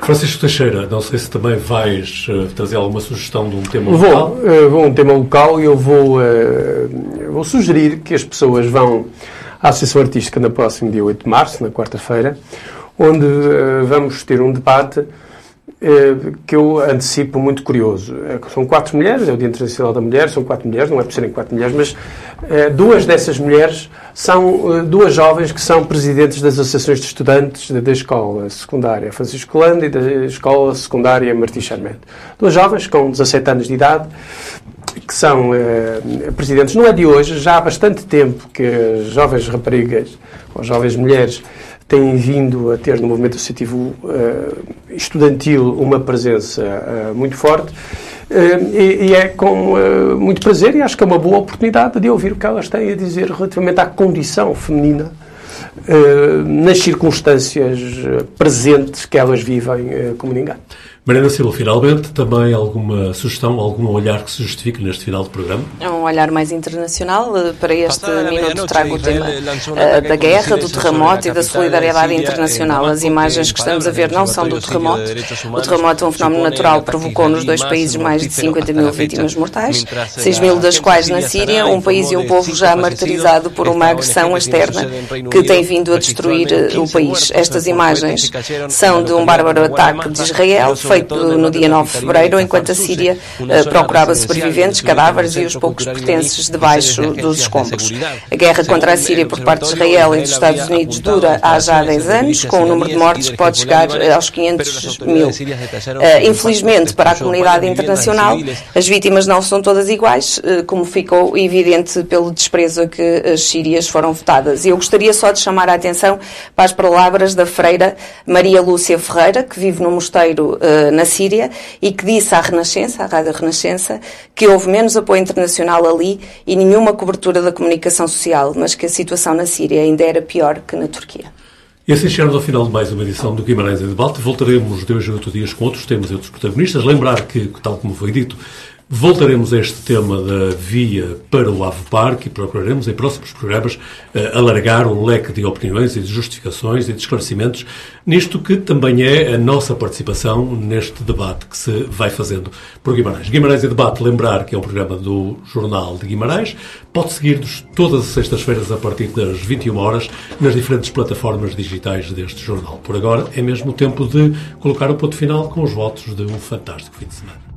Francisco Teixeira, não sei se também vais uh, trazer alguma sugestão de um tema vou, local. Uh, vou um tema local e eu vou, uh, vou sugerir que as pessoas vão à Associação Artística no próximo dia 8 de março, na quarta-feira, onde vamos ter um debate que eu antecipo muito curioso. São quatro mulheres, é o Dia Internacional da Mulher, são quatro mulheres, não é por serem quatro mulheres, mas duas dessas mulheres são uh, duas jovens que são presidentes das associações de estudantes da escola secundária Francisco Landa e da escola secundária Martins Charmente. Duas jovens com 17 anos de idade que são presidentes, não é de hoje, já há bastante tempo que as jovens raparigas ou jovens mulheres têm vindo a ter no movimento associativo uh, estudantil uma presença uh, muito forte e, e, é com uh, muito prazer e acho que é uma boa oportunidade de ouvir o que elas têm a dizer relativamente à condição feminina uh, nas circunstâncias presentes que elas vivem uh, como ninguém. Mariana Silva, finalmente, também alguma sugestão, algum olhar que se justifique neste final de programa? É um olhar mais internacional. Eh, para este minuto trago o tema uh, da guerra, do terremoto e da solidariedade internacional. As imagens que estamos a ver não são do terremoto. O terremoto é um fenómeno natural, provocou nos dois países mais de 50 mil vítimas mortais, 6 mil das quais na Síria, um país e um povo já martirizado por uma agressão externa que tem vindo a destruir o país. Estas imagens são de um bárbaro ataque de Israel, feito no dia 9 de fevereiro, enquanto a Síria uh, procurava sobreviventes, cadáveres e os poucos pertences debaixo dos escombros. A guerra contra a Síria por parte de Israel e dos Estados Unidos dura há já 10 anos, com o número de mortes que pode chegar aos 500 mil. Uh, infelizmente, para a comunidade internacional, as vítimas não são todas iguais, uh, como ficou evidente pelo desprezo a que as sírias foram votadas. E eu gostaria só de chamar a atenção para as palavras da freira Maria Lúcia Ferreira, que vive no mosteiro na Síria e que disse à Renascença, à Rádio Renascença, que houve menos apoio internacional ali e nenhuma cobertura da comunicação social, mas que a situação na Síria ainda era pior que na Turquia. E assim chegamos ao final de mais uma edição do Guimarães em Debate. Voltaremos de hoje a dias com outros temas e outros protagonistas. Lembrar que, tal como foi dito, Voltaremos a este tema da via para o Ave Parque e procuraremos em próximos programas uh, alargar o leque de opiniões e de justificações e de esclarecimentos nisto que também é a nossa participação neste debate que se vai fazendo por Guimarães. Guimarães e Debate, lembrar que é um programa do Jornal de Guimarães. Pode seguir-nos todas as sextas-feiras a partir das 21 horas nas diferentes plataformas digitais deste jornal. Por agora é mesmo tempo de colocar o ponto final com os votos de um fantástico fim de semana.